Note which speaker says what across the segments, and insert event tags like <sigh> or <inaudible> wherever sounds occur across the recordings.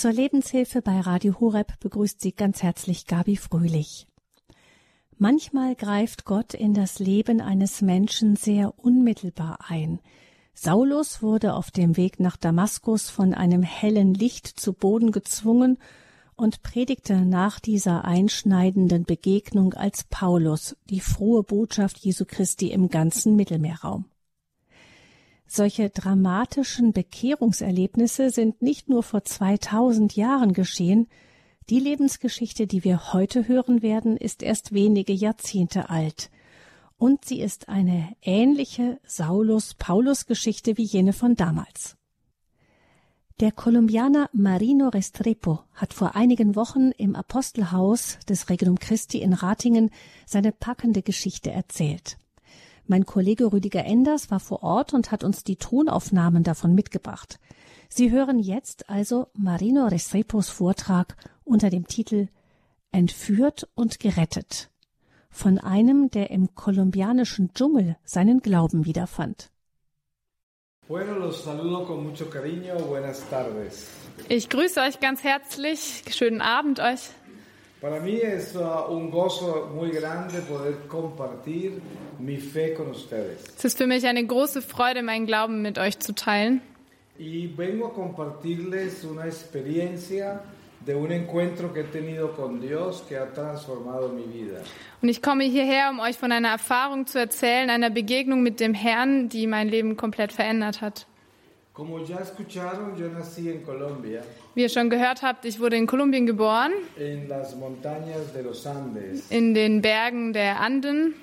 Speaker 1: Zur Lebenshilfe bei Radio Horeb begrüßt Sie ganz herzlich Gabi Fröhlich. Manchmal greift Gott in das Leben eines Menschen sehr unmittelbar ein. Saulus wurde auf dem Weg nach Damaskus von einem hellen Licht zu Boden gezwungen und predigte nach dieser einschneidenden Begegnung als Paulus die frohe Botschaft Jesu Christi im ganzen Mittelmeerraum. Solche dramatischen Bekehrungserlebnisse sind nicht nur vor 2000 Jahren geschehen, die Lebensgeschichte, die wir heute hören werden, ist erst wenige Jahrzehnte alt. Und sie ist eine ähnliche Saulus-Paulus-Geschichte wie jene von damals. Der Kolumbianer Marino Restrepo hat vor einigen Wochen im Apostelhaus des Regnum Christi in Ratingen seine packende Geschichte erzählt. Mein Kollege Rüdiger Enders war vor Ort und hat uns die Tonaufnahmen davon mitgebracht. Sie hören jetzt also Marino Restrepos Vortrag unter dem Titel Entführt und gerettet von einem, der im kolumbianischen Dschungel seinen Glauben wiederfand.
Speaker 2: Ich grüße euch ganz herzlich. Schönen Abend euch.
Speaker 3: Para mí es uh, un gozo muy grande poder compartir mi fe con ustedes.
Speaker 2: Es ist für mich eine große Freude, meinen Glauben mit euch zu teilen.
Speaker 3: Y vengo a compartirles una experiencia de un encuentro que he tenido con Dios que ha transformado mi vida.
Speaker 2: Und ich komme hierher, um euch von einer Erfahrung zu erzählen, einer Begegnung mit dem Herrn, die mein Leben komplett verändert hat. Wie ihr schon gehört habt, ich wurde in Kolumbien geboren. In den Bergen der Anden.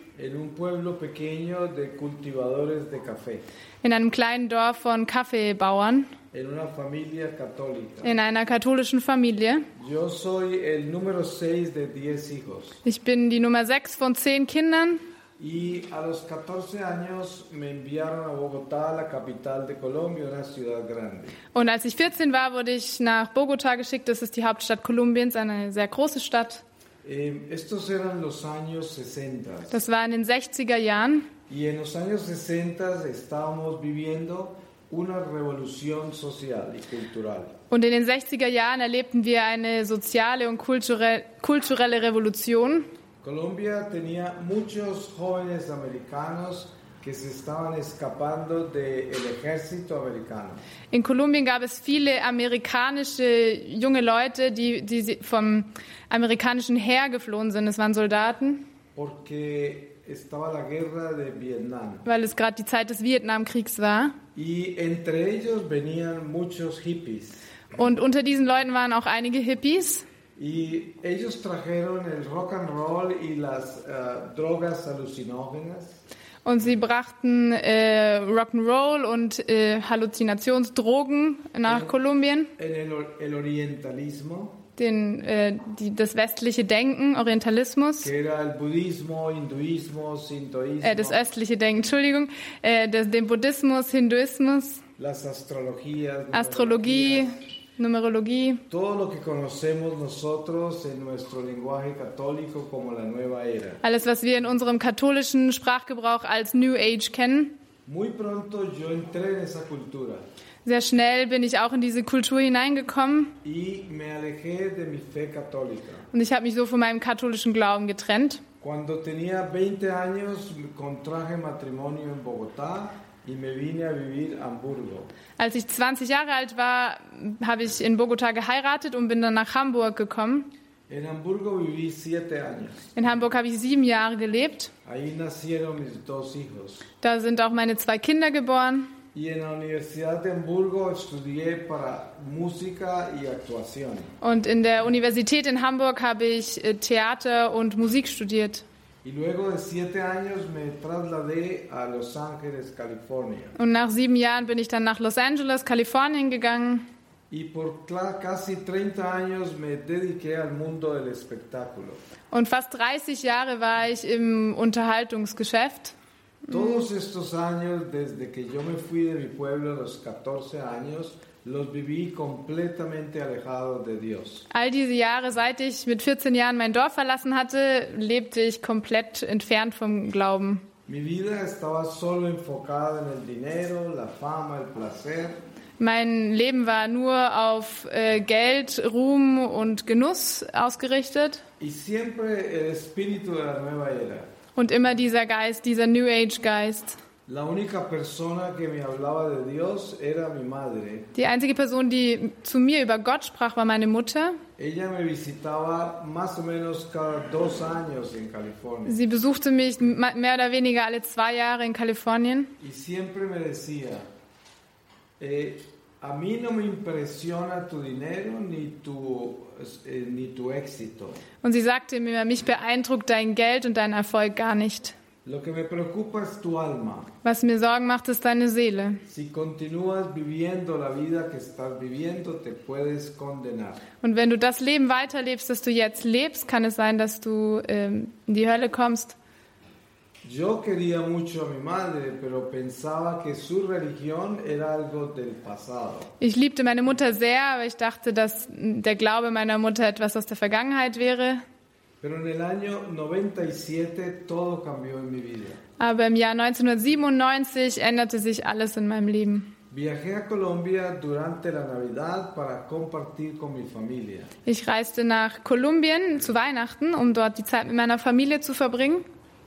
Speaker 2: In einem kleinen Dorf von Kaffeebauern. In einer katholischen Familie.
Speaker 3: Yo soy el número 6 de 10 hijos.
Speaker 2: Ich bin die Nummer 6 von 10 Kindern.
Speaker 3: Y a los 14 años me enviaron a Bogotá, la capital de Colombia, una ciudad grande.
Speaker 2: Und als ich 14 war, wurde ich nach Bogotá geschickt. Das ist die Hauptstadt Kolumbiens, eine sehr große Stadt.
Speaker 3: Eh, estos eran los años 60.
Speaker 2: Das war in den 60er Jahren.
Speaker 3: Y en los años 60 estábamos viviendo una revolución social y cultural.
Speaker 2: Und in den 60er Jahren erlebten wir eine soziale und kulturelle, kulturelle Revolution.
Speaker 3: Colombia tenía muchos jóvenes americanos que se estaban escapando del ejército americano.
Speaker 2: In Kolumbien gab es viele amerikanische junge Leute, die, die vom amerikanischen Heer geflohen sind. Es waren Soldaten.
Speaker 3: Porque estaba la guerra de Vietnam.
Speaker 2: Weil es gerade die Zeit des Vietnamkriegs war.
Speaker 3: Y entre ellos venían muchos hippies.
Speaker 2: Und unter diesen Leuten waren auch einige Hippies.
Speaker 3: Y ellos trajeron el rock and roll y las uh, drogas alucinógenas.
Speaker 2: Und sie brachten äh, Rock'n'Roll und äh, Halluzinationsdrogen nach
Speaker 3: en,
Speaker 2: Kolumbien.
Speaker 3: En el, el orientalismo.
Speaker 2: Den, äh, die, das westliche Denken, Orientalismus.
Speaker 3: Que era el budismo, hinduismo.
Speaker 2: Äh, das östliche Denken, Entschuldigung. Äh, das, den Buddhismus, Hinduismus.
Speaker 3: Las astrologías.
Speaker 2: Astrologie. Numerologie. Alles, was wir in unserem katholischen Sprachgebrauch als New Age kennen. Sehr schnell bin ich auch in diese Kultur hineingekommen. Und ich habe mich so von meinem katholischen Glauben getrennt.
Speaker 3: Cuando tenía 20 años contraje matrimonio en Bogotá.
Speaker 2: Als ich 20 Jahre alt war, habe ich in Bogotá geheiratet und bin dann nach Hamburg gekommen. In Hamburg habe ich sieben Jahre gelebt. Da sind auch meine zwei Kinder geboren. Und in der Universität in Hamburg habe ich äh, Theater und Musik studiert.
Speaker 3: Y luego de siete años me trasladé a Los Ángeles, California.
Speaker 2: Und nach sieben Jahren bin ich dann nach Los Angeles, Kalifornien gegangen.
Speaker 3: Y por casi 30 años me dediqué al mundo del espectáculo.
Speaker 2: Und fast 30 Jahre war ich im Unterhaltungsgeschäft.
Speaker 3: Todos estos años, desde que yo me fui de mi pueblo a los 14 años,
Speaker 2: All diese Jahre, seit ich mit 14 Jahren mein Dorf verlassen hatte, lebte ich komplett entfernt vom Glauben. Mein Leben war nur auf äh, Geld, Ruhm und Genuss ausgerichtet. Und immer dieser Geist, dieser New Age Geist.
Speaker 3: La única persona que me hablaba de Dios era mi madre.
Speaker 2: Die einzige Person, die zu mir über Gott sprach, war meine Mutter.
Speaker 3: Ella me visitaba más o menos cada dos años en California.
Speaker 2: Sie besuchte mich mehr oder weniger alle zwei Jahre in Kalifornien.
Speaker 3: Y siempre me decía, a mí no me impresiona tu dinero ni tu, ni tu éxito.
Speaker 2: Und sie sagte mir, mich beeindruckt dein Geld und dein Erfolg gar nicht.
Speaker 3: Lo que me preocupa es tu alma.
Speaker 2: Was mir Sorgen macht, ist deine Seele. Und wenn du das Leben weiterlebst, das du jetzt lebst, kann es sein, dass du ähm, in die Hölle kommst. Ich liebte meine Mutter sehr, aber ich dachte, dass der Glaube meiner Mutter etwas aus der Vergangenheit wäre.
Speaker 3: Pero en el año 97 todo cambió en mi vida.
Speaker 2: Aber im Jahr 1997 änderte sich alles in meinem Leben.
Speaker 3: Viajé a Colombia durante la Navidad para compartir con mi familia.
Speaker 2: Ich reiste nach Kolumbien zu Weihnachten, um dort die Zeit mit meiner Familie zu verbringen.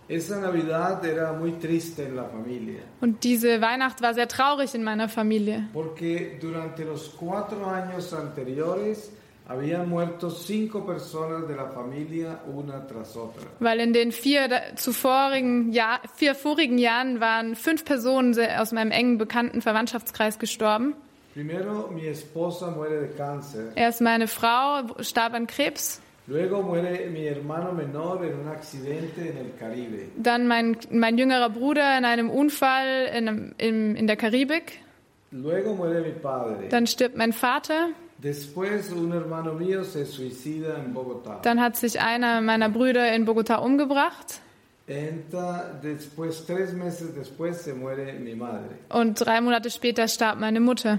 Speaker 3: Esa Navidad era muy triste en la familia,
Speaker 2: Und diese Weihnacht war sehr traurig in meiner Familie,
Speaker 3: porque durante los cuatro años anteriores habían muerto cinco personas de la familia una tras otra.
Speaker 2: weil in den vier zuvorigen Jahr, vier vorigen Jahren waren fünf Personen aus meinem engen bekannten Verwandtschaftskreis gestorben.
Speaker 3: Primero mi esposa muere de cáncer,
Speaker 2: Erst meine Frau starb an Krebs,
Speaker 3: luego muere mi hermano menor en un accidente en el Caribe,
Speaker 2: dann mein, mein jüngerer Bruder in einem Unfall in, in, in der Karibik,
Speaker 3: luego muere mi padre.
Speaker 2: dann stirbt mein Vater, Dann hat sich einer meiner Brüder in Bogotá umgebracht. Und drei Monate später starb meine Mutter.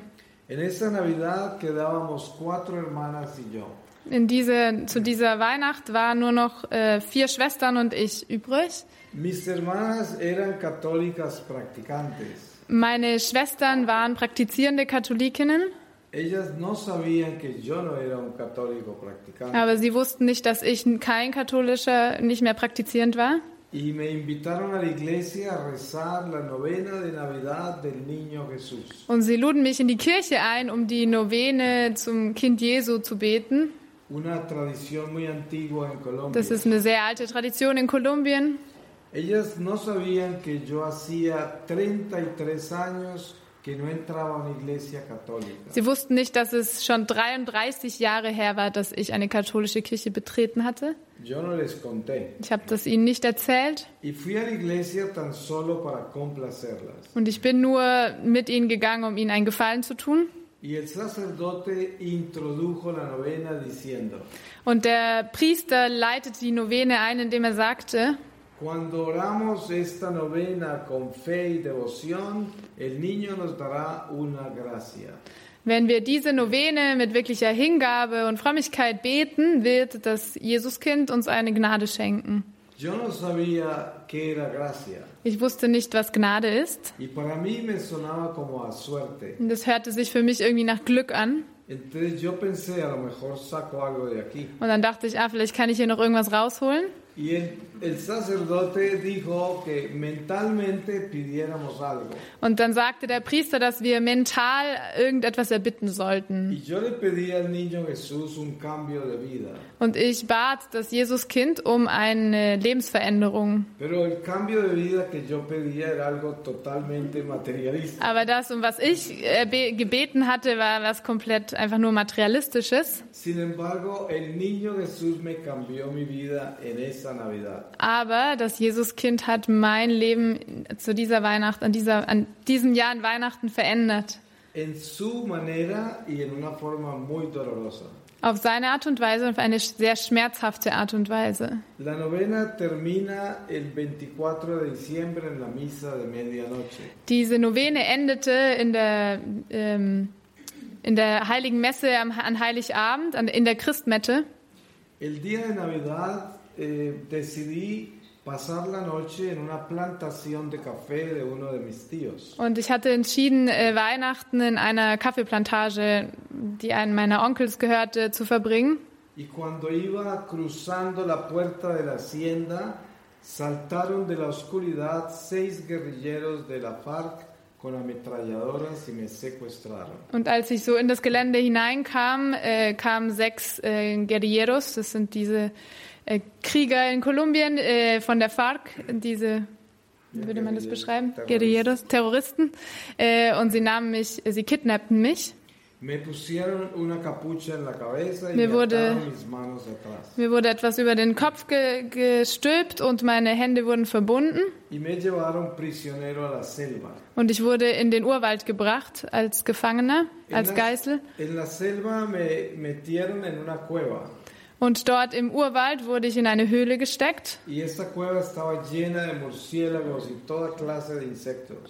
Speaker 2: In diese, zu dieser Weihnacht waren nur noch äh, vier Schwestern und ich übrig. Meine Schwestern waren praktizierende Katholikinnen,
Speaker 3: Ellas no sabían que yo no era un católico practicante.
Speaker 2: aber sie wussten nicht, dass ich kein katholischer, nicht mehr praktizierend war. Und sie luden mich in die Kirche ein, um die Novene zum Kind Jesu zu beten. Das ist eine sehr alte Tradition in Kolumbien.
Speaker 3: Ellas no sabían que yo hacía 33 años
Speaker 2: Sie wussten nicht, dass es schon 33 Jahre her war, dass ich eine katholische Kirche betreten hatte. Ich habe das ihnen nicht erzählt. Und ich bin nur mit ihnen gegangen, um ihnen einen Gefallen zu tun. Und der Priester leitet die Novene ein, indem er sagte,
Speaker 3: cuando oramos esta novena con fe y devoción, el niño nos dará una gracia.
Speaker 2: wenn wir diese Novene mit wirklicher Hingabe und Frömmigkeit beten, wird das Jesuskind uns eine Gnade schenken.
Speaker 3: Yo no sabía qué era gracia.
Speaker 2: Ich wusste nicht, was Gnade ist.
Speaker 3: Y para mí me sonaba como a suerte.
Speaker 2: Und das hörte sich für mich irgendwie nach Glück an.
Speaker 3: Entonces yo pensé, a lo mejor saco algo de aquí.
Speaker 2: Und dann dachte ich, ah, vielleicht kann ich hier noch irgendwas rausholen.
Speaker 3: Y el, el sacerdote dijo que mentalmente pidiéramos algo.
Speaker 2: Und dann sagte der Priester, dass wir mental irgendetwas erbitten sollten.
Speaker 3: Y yo le pedí al niño Jesús un cambio de vida.
Speaker 2: Und ich bat das Jesuskind um eine Lebensveränderung.
Speaker 3: Pero el cambio de vida que yo pedía era algo totalmente materialista.
Speaker 2: Aber das, um was ich äh, be- gebeten hatte, war was komplett einfach nur materialistisches.
Speaker 3: Sin embargo, el niño Jesús me cambió mi vida en Navidad.
Speaker 2: Aber das Jesuskind hat mein Leben zu dieser Weihnacht, an, dieser, an diesem Jahr an Weihnachten verändert. Auf seine Art und Weise, auf eine sehr schmerzhafte Art und Weise.
Speaker 3: La novena termina el 24 de diciembre en la misa de medianoche.
Speaker 2: Diese Novene endete in der, ähm, in der Heiligen Messe am, an Heiligabend, in der Christmette.
Speaker 3: El día de Navidad eh, decidí pasar la noche en una plantación de café de uno de mis tíos.
Speaker 2: Und ich hatte entschieden, äh, Weihnachten in einer Kaffeeplantage, die einem meiner Onkels gehörte, zu verbringen.
Speaker 3: Y cuando iba cruzando la puerta de la hacienda, saltaron de la oscuridad seis guerrilleros de la FARC con ametralladoras y me secuestraron.
Speaker 2: Und als ich so in das Gelände hineinkam, äh, kamen sechs äh, Guerilleros, das sind diese äh, Krieger in Kolumbien äh, von der FARC, diese, wie würde man das beschreiben? Guerilleros, Terroristen. Äh, und sie nahmen mich, sie kidnappten mich.
Speaker 3: Me,
Speaker 2: wurde-. Mir wurde etwas über den Kopf ge gestülpt und meine Hände wurden verbunden. Und ich wurde in den Urwald gebracht als Gefangener,
Speaker 3: En
Speaker 2: als Geißel.
Speaker 3: En la selva me metieron en una cueva.
Speaker 2: Und dort im Urwald wurde ich in eine Höhle gesteckt.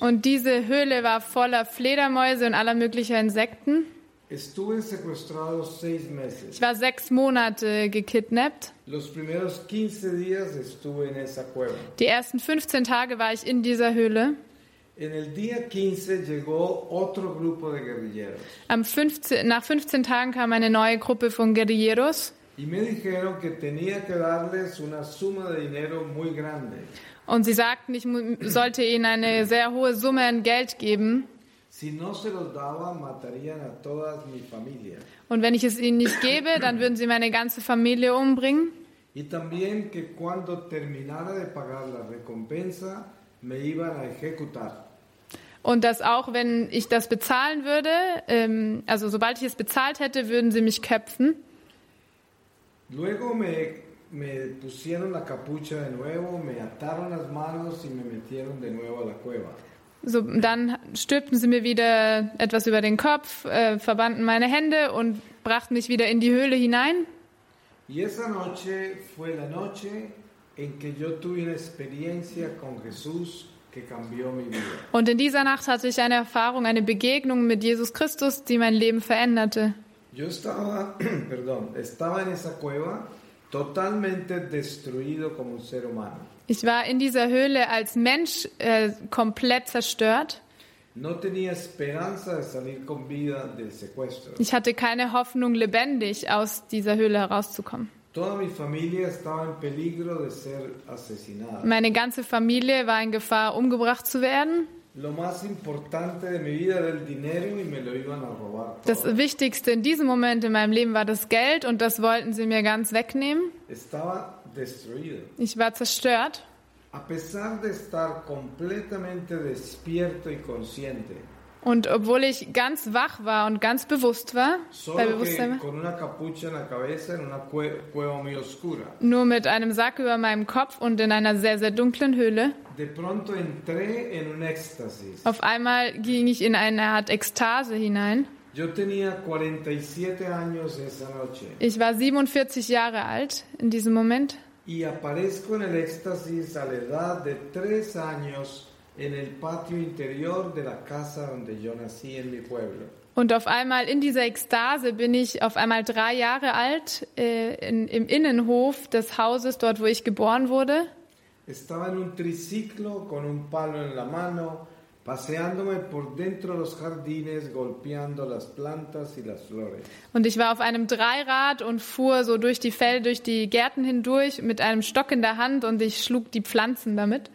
Speaker 2: Und diese Höhle war voller Fledermäuse und aller möglicher Insekten. Ich war sechs Monate gekidnappt.
Speaker 3: Los primeros 15 días estuve en esa cueva.
Speaker 2: Die ersten 15 Tage war ich in dieser Höhle.
Speaker 3: En el día 15 llegó otro grupo de guerrilleros
Speaker 2: Am 15, nach 15 Tagen kam eine neue Gruppe von Guerilleros
Speaker 3: y me dijeron que tenía que darles una suma de dinero muy grande.
Speaker 2: und sie sagten, ich sollte ihnen eine sehr hohe Summe an Geld geben.
Speaker 3: Si no se los daba, matarían a toda mi familia.
Speaker 2: Und wenn ich es ihnen nicht gebe, dann würden sie meine ganze Familie umbringen.
Speaker 3: Y también que cuando terminara de pagar la recompensa, me iban a ejecutar.
Speaker 2: Und dass auch wenn ich das bezahlen würde, ähm, also sobald ich es bezahlt hätte, würden sie mich köpfen.
Speaker 3: Luego me, me pusieron la capucha de nuevo, me ataron las manos y me metieron de nuevo a la cueva.
Speaker 2: So, dann stülpten sie mir wieder etwas über den Kopf, äh, verbanden meine Hände und brachten mich wieder in die Höhle hinein.
Speaker 3: Y esa noche fue la noche en que yo tuve una experiencia con Jesús que cambió mi vida.
Speaker 2: Und in dieser Nacht hatte ich eine Erfahrung, eine Begegnung mit Jesus Christus, die mein Leben veränderte.
Speaker 3: Yo estaba, <clears throat> perdón, estaba en esa cueva totalmente destruido como un ser humano.
Speaker 2: Ich war in dieser Höhle als Mensch äh, komplett zerstört.
Speaker 3: No tenía esperanza de salir con vida del secuestro.
Speaker 2: Ich hatte keine Hoffnung, lebendig aus dieser Höhle herauszukommen.
Speaker 3: Toda mi familia estaba en peligro de ser asesinada.
Speaker 2: Meine ganze Familie war in Gefahr, umgebracht zu werden. Das. Wichtigste in diesem Moment in meinem Leben war das Geld und das wollten sie mir ganz wegnehmen. Ich war zerstört.
Speaker 3: A pesar de estar completamente despierto y consciente,
Speaker 2: Und obwohl ich ganz wach war und ganz bewusst war, bei Bewusstsein nur mit einem Sack über meinem Kopf und in einer sehr, sehr dunklen Höhle, auf einmal ging ich in eine Art Ekstase hinein.
Speaker 3: Yo tenía 47 años esa noche.
Speaker 2: Ich war 47 Jahre alt in diesem Moment.
Speaker 3: Y aparezco en el éxtasis a la edad de 3 años en el patio interior de la casa donde yo nací en mi pueblo.
Speaker 2: und auf einmal in dieser Ekstase bin ich auf einmal drei Jahre alt äh, in, im Innenhof des Hauses, dort wo ich geboren wurde.
Speaker 3: Estaba en un triciclo con un palo en la mano, paseándome por dentro de los jardines, golpeando las plantas y las flores.
Speaker 2: Und ich war auf einem Dreirad und fuhr so durch die Felder, durch die Gärten hindurch mit einem Stock in der Hand und ich schlug die Pflanzen damit.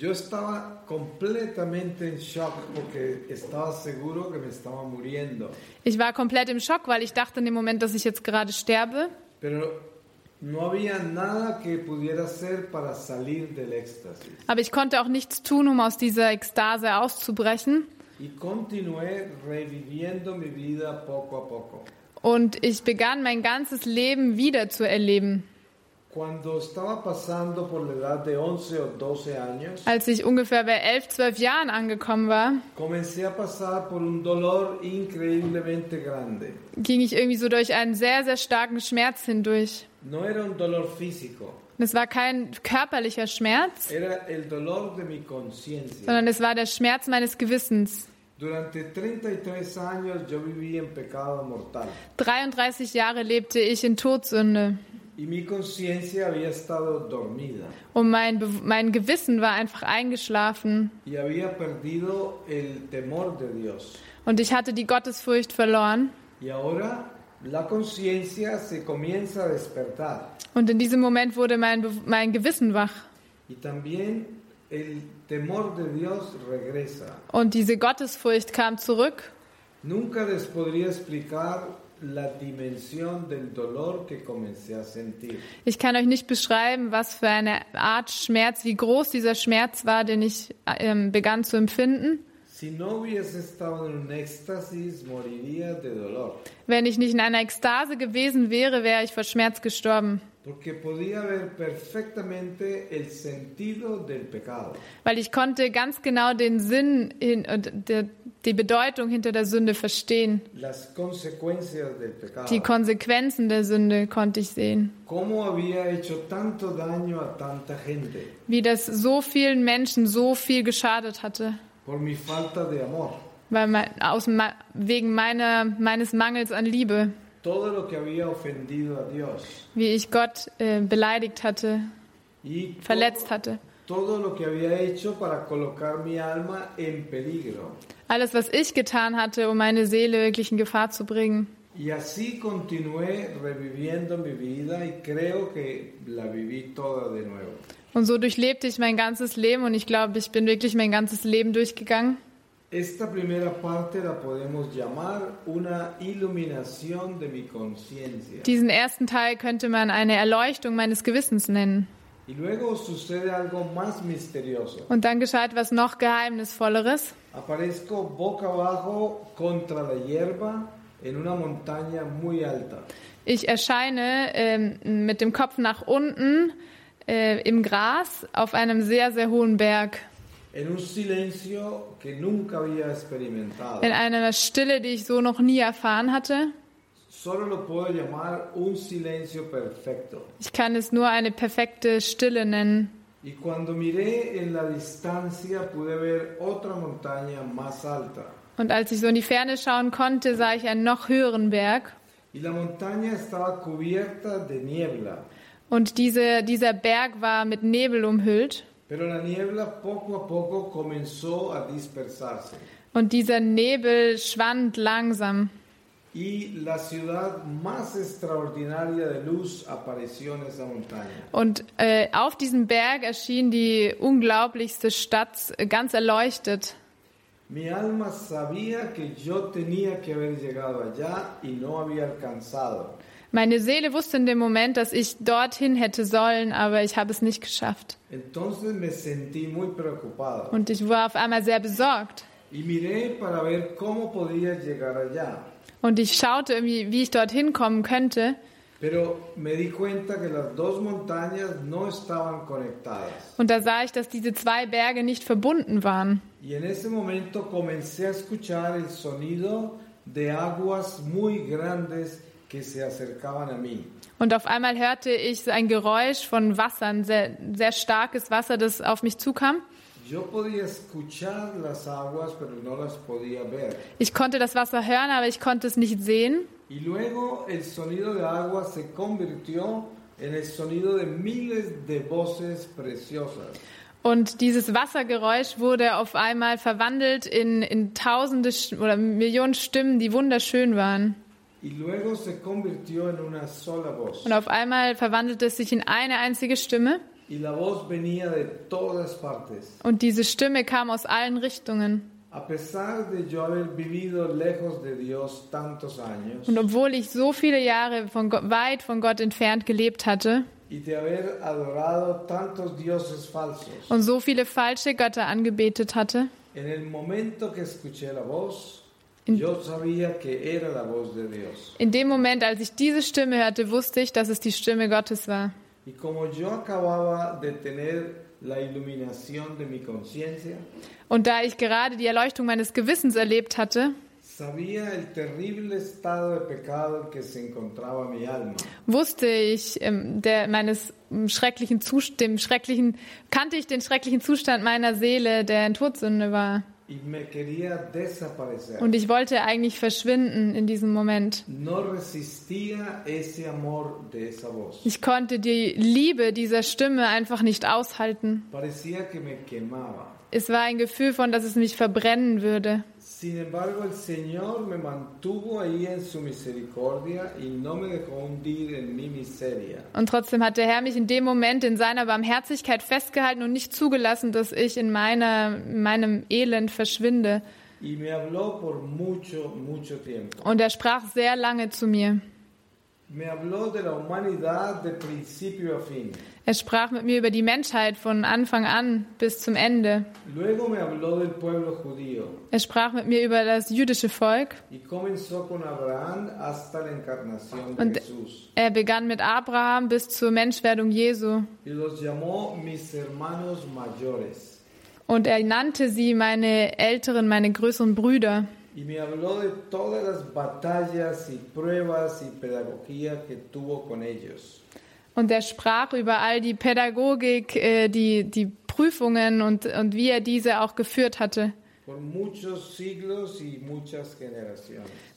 Speaker 3: Yo estaba completamente en shock porque estaba seguro que me estaba muriendo,
Speaker 2: Ich war komplett im Schock, weil ich dachte in dem Moment, dass ich jetzt gerade sterbe.
Speaker 3: pero no había nada que pudiera hacer para salir del éxtasis.
Speaker 2: Aber ich konnte auch nichts tun, um aus dieser Ekstase auszubrechen.
Speaker 3: Y continué reviviendo mi vida poco a poco.
Speaker 2: Und ich begann mein ganzes Leben wieder zu erleben. Als ich ungefähr bei elf, zwölf Jahren angekommen war, ging ich irgendwie so durch einen sehr, sehr starken Schmerz hindurch.
Speaker 3: No era un dolor físico,
Speaker 2: Und es war kein körperlicher Schmerz, sondern es war der Schmerz meines Gewissens.
Speaker 3: Durante 33 años yo viví en pecado mortal.
Speaker 2: 33 Jahre lebte ich in Todsünde. Und mein, Be mein Gewissen war einfach eingeschlafen und ich hatte die Gottesfurcht verloren. Und in diesem Moment wurde mein, Be mein Gewissen wach. Und diese Gottesfurcht kam zurück.
Speaker 3: Nunca les podría explicar
Speaker 2: Ich kann euch nicht beschreiben, was für eine Art Schmerz, wie groß dieser Schmerz war, den ich ähm, begann zu empfinden. Wenn ich nicht in einer Ekstase gewesen wäre, wäre ich vor Schmerz gestorben, weil ich konnte ganz genau den Sinn hin, die, Bedeutung hinter der Sünde verstehen. Die Konsequenzen der Sünde konnte ich sehen. Wie das so vielen Menschen so viel geschadet hatte, weil mein, aus, wegen meiner, meines Mangels an Liebe, Wie ich Gott äh, beleidigt hatte, verletzt hatte. Alles, was ich getan hatte, um meine Seele wirklich in Gefahr zu bringen.
Speaker 3: Y así continué reviviendo mi vida y creo que la viví toda de nuevo.
Speaker 2: Und so durchlebte ich mein ganzes Leben und ich glaube, ich bin wirklich mein ganzes Leben durchgegangen.
Speaker 3: Esta primera parte la podemos llamar una iluminación de mi conciencia.
Speaker 2: Diesen ersten Teil könnte man eine Erleuchtung meines Gewissens nennen.
Speaker 3: Y luego sucede algo más misterioso.
Speaker 2: Und dann geschah etwas noch Geheimnisvolleres.
Speaker 3: Aparezco boca abajo contra la hierba en una montaña muy alta.
Speaker 2: Ich erscheine ähm, mit dem Kopf nach unten äh, im Gras auf einem sehr, sehr hohen Berg. In einer Stille, die ich so noch nie erfahren hatte. Ich kann es nur eine perfekte Stille nennen. Und als ich so in die Ferne schauen konnte, sah ich einen noch höheren Berg. Und diese, dieser Berg war mit Nebel umhüllt.
Speaker 3: Pero la niebla poco a poco comenzó a dispersarse.
Speaker 2: Und dieser Nebel schwand langsam.
Speaker 3: Y la ciudad más extraordinaria de luz apareció en esa montaña.
Speaker 2: Und äh, auf diesem Berg erschien die unglaublichste Stadt, ganz erleuchtet.
Speaker 3: Mi alma sabía que yo tenía que haber llegado allá y no había alcanzado.
Speaker 2: Meine Seele wusste in dem Moment, dass ich dorthin hätte sollen, aber ich habe es nicht geschafft. Und ich war auf einmal sehr besorgt. Und ich schaute irgendwie, wie ich dorthin kommen könnte. Und da sah ich, dass diese zwei Berge nicht verbunden waren.
Speaker 3: Y en ese momento comencé a escuchar el sonido de aguas muy grandes
Speaker 2: Und auf einmal hörte ich ein Geräusch von Wasser, ein sehr, sehr starkes Wasser, das auf mich zukam. Ich konnte das Wasser hören, aber ich konnte es nicht sehen. Und dieses Wassergeräusch wurde auf einmal verwandelt in, in tausende oder Millionen Stimmen, die wunderschön waren. Und auf einmal verwandelte es sich in eine einzige Stimme. Und diese Stimme kam aus allen Richtungen. Und obwohl ich so viele Jahre von Gott, weit von Gott entfernt gelebt hatte und so viele falsche Götter angebetet hatte,
Speaker 3: en el momento que escuché la voz, Dios.
Speaker 2: in dem Moment, als ich diese Stimme hörte, wusste ich, dass es die Stimme Gottes war. Und da ich gerade die Erleuchtung meines Gewissens erlebt hatte, wusste ich ähm, der, meines ähm, schrecklichen Zustand, dem schrecklichen, kannte ich den schrecklichen Zustand meiner Seele, der in Todsünde war. Und ich wollte eigentlich verschwinden in diesem Moment. Ich konnte die Liebe dieser Stimme einfach nicht aushalten. Es war ein Gefühl von, dass es mich verbrennen würde.
Speaker 3: Sin embargo, el Señor me mantuvo ahí en su misericordia y no me dejó hundir en mi miseria.
Speaker 2: Und trotzdem hat der Herr mich in dem Moment in seiner Barmherzigkeit festgehalten und nicht zugelassen, dass ich in meiner, in meinem Elend verschwinde.
Speaker 3: Y me habló por mucho, mucho tiempo.
Speaker 2: Und er sprach sehr lange zu mir.
Speaker 3: Me habló de la humanidad de principio a fin.
Speaker 2: Er sprach mit mir über die Menschheit von Anfang an bis zum Ende. Er sprach mit mir über das jüdische Volk. Und er begann mit Abraham bis zur Menschwerdung Jesu. Und er nannte sie meine älteren, meine größeren Brüder.
Speaker 3: Y me habló de todas las batallas y pruebas y pedagogía que tuvo con ellos.
Speaker 2: Und er sprach über all die Pädagogik, äh, die, die Prüfungen und, und wie er diese auch geführt hatte.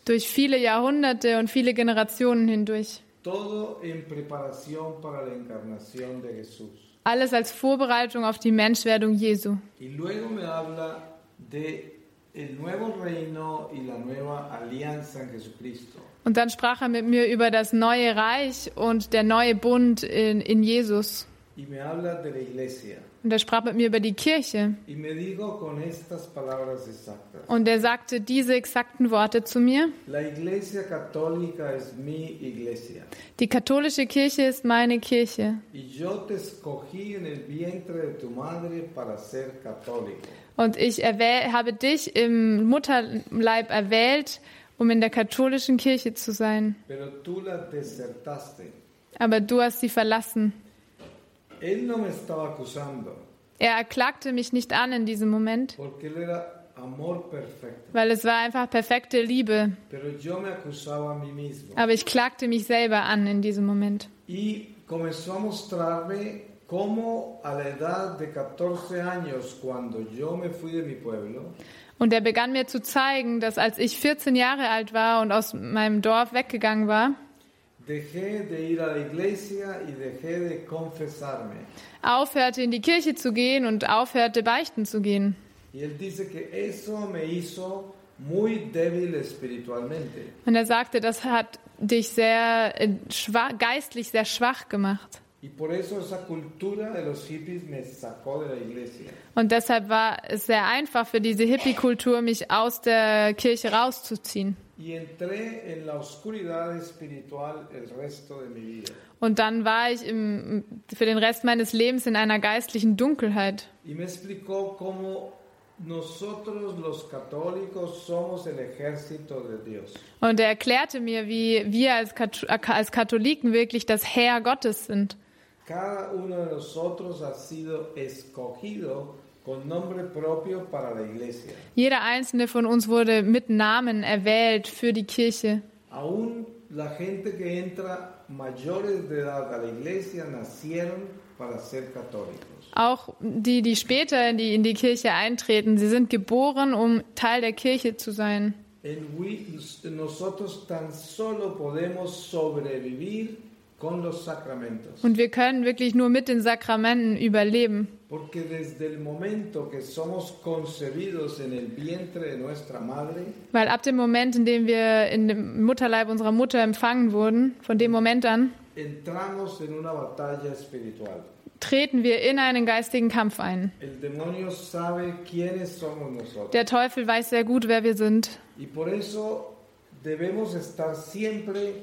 Speaker 2: Durch viele Jahrhunderte und viele Generationen hindurch. Alles als Vorbereitung auf die Menschwerdung Jesu.
Speaker 3: Y luego me habla de
Speaker 2: Und dann sprach er mit mir über das neue Reich und der neue Bund in, in Jesus.
Speaker 3: Y me habla de la iglesia.
Speaker 2: Und er sprach mit mir über die Kirche. Und er sagte diese exakten Worte zu mir. Die katholische Kirche ist meine Kirche. Und ich erwähl, habe dich im Mutterleib erwählt, um in der katholischen Kirche zu sein. Aber du hast sie verlassen.
Speaker 3: Él no me estaba acusando,
Speaker 2: Er klagte mich nicht an in diesem Moment, weil es war einfach perfekte Liebe. Aber ich klagte mich selber an in diesem Moment.
Speaker 3: Y comenzó a mostrarme cómo a la edad de 14 años, cuando yo me fui de mi pueblo,
Speaker 2: Und er begann mir zu zeigen, dass als ich 14 Jahre alt war und aus meinem Dorf weggegangen war, aufhörte in die Kirche zu gehen und aufhörte beichten zu gehen. Und er sagte, das hat dich sehr äh, schwach, geistlich sehr schwach gemacht. Und deshalb war es sehr einfach für diese Hippie-Kultur, mich aus der Kirche rauszuziehen.
Speaker 3: Y entré en la oscuridad espiritual el resto de mi vida.
Speaker 2: Und dann war ich im, für den Rest meines Lebens in einer geistlichen Dunkelheit.
Speaker 3: Y me explicó cómo nosotros los católicos somos el ejército de Dios.
Speaker 2: Und er erklärte mir, wie wir als, Kat als Katholiken wirklich das Heer Gottes sind.
Speaker 3: Cada uno de nosotros ha sido escogido
Speaker 2: Jeder einzelne von uns wurde mit Namen erwählt für die Kirche. Auch die, die später in die, in die Kirche eintreten, sie sind geboren, um Teil der Kirche zu sein.
Speaker 3: En we- nosotros tan solo podemos sobrevivir.
Speaker 2: Und wir können wirklich nur mit den Sakramenten überleben. Weil ab dem Moment, in dem wir in dem Mutterleib unserer Mutter empfangen wurden, von dem Moment an, treten wir in einen geistigen Kampf ein. Der Teufel weiß sehr gut, wer wir sind.
Speaker 3: Y por eso debemos estar siempre